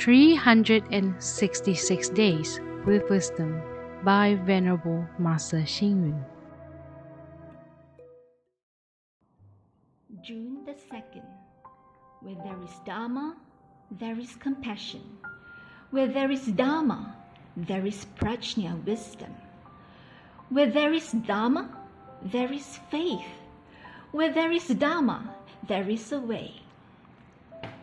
366 Days with Wisdom by Venerable Master Xing Yun. June the 2nd. Where there is Dharma, there is compassion. Where there is Dharma, there is prajna wisdom. Where there is Dharma, there is faith. Where there is Dharma, there is a way.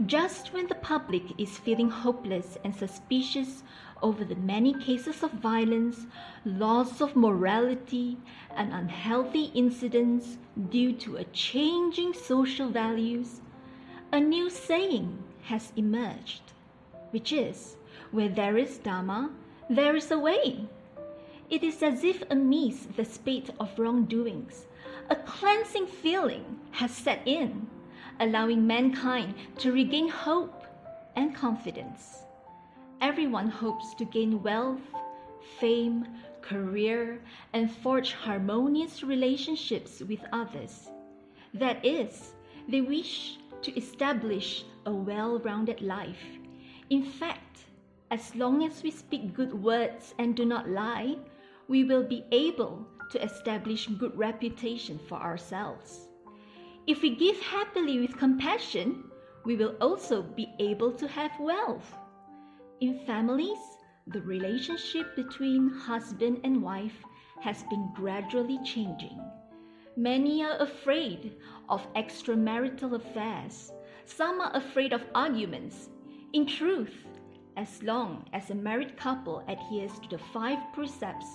Just when the public is feeling hopeless and suspicious over the many cases of violence, loss of morality, and unhealthy incidents due to a changing social values, a new saying has emerged, which is where there is Dharma, there is a way. It is as if amidst the spate of wrongdoings, a cleansing feeling has set in, allowing mankind to regain hope and confidence. Everyone hopes to gain wealth, fame, career, and forge harmonious relationships with others. That is, they wish to establish a well rounded life. In fact, as long as we speak good words and do not lie, we will be able to establish good reputation for ourselves. If we give happily with compassion, we will also be able to have wealth. In families, the relationship between husband and wife has been gradually changing. Many are afraid of extramarital affairs. Some are afraid of arguments. In truth, as long as a married couple adheres to the five precepts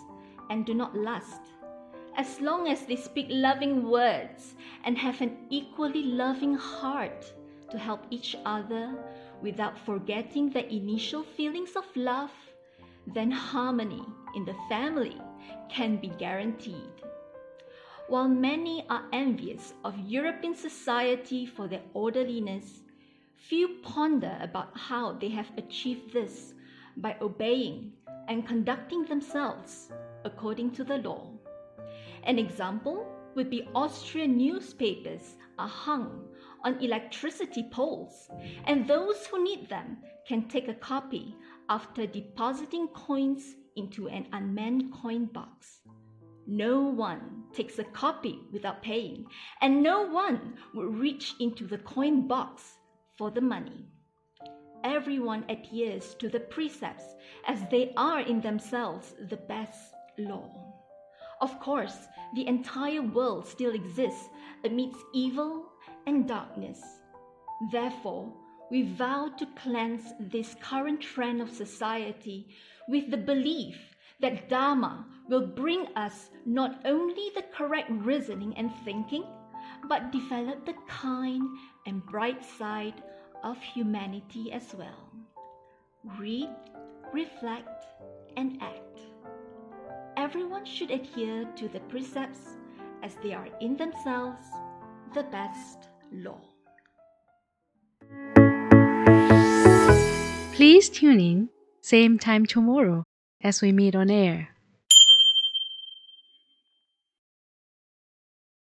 and do not lust, as long as they speak loving words and have an equally loving heart to help each other without forgetting the initial feelings of love, then harmony in the family can be guaranteed. While many are envious of European society for their orderliness, few ponder about how they have achieved this by obeying and conducting themselves according to the law. An example would be Austrian newspapers are hung on electricity poles, and those who need them can take a copy after depositing coins into an unmanned coin box. No one takes a copy without paying, and no one will reach into the coin box for the money. Everyone adheres to the precepts as they are in themselves the best law. Of course, the entire world still exists amidst evil and darkness. Therefore, we vow to cleanse this current trend of society with the belief that Dharma will bring us not only the correct reasoning and thinking, but develop the kind and bright side of humanity as well. Read, reflect, and act. Everyone should adhere to the precepts as they are in themselves the best law. Please tune in, same time tomorrow as we meet on air.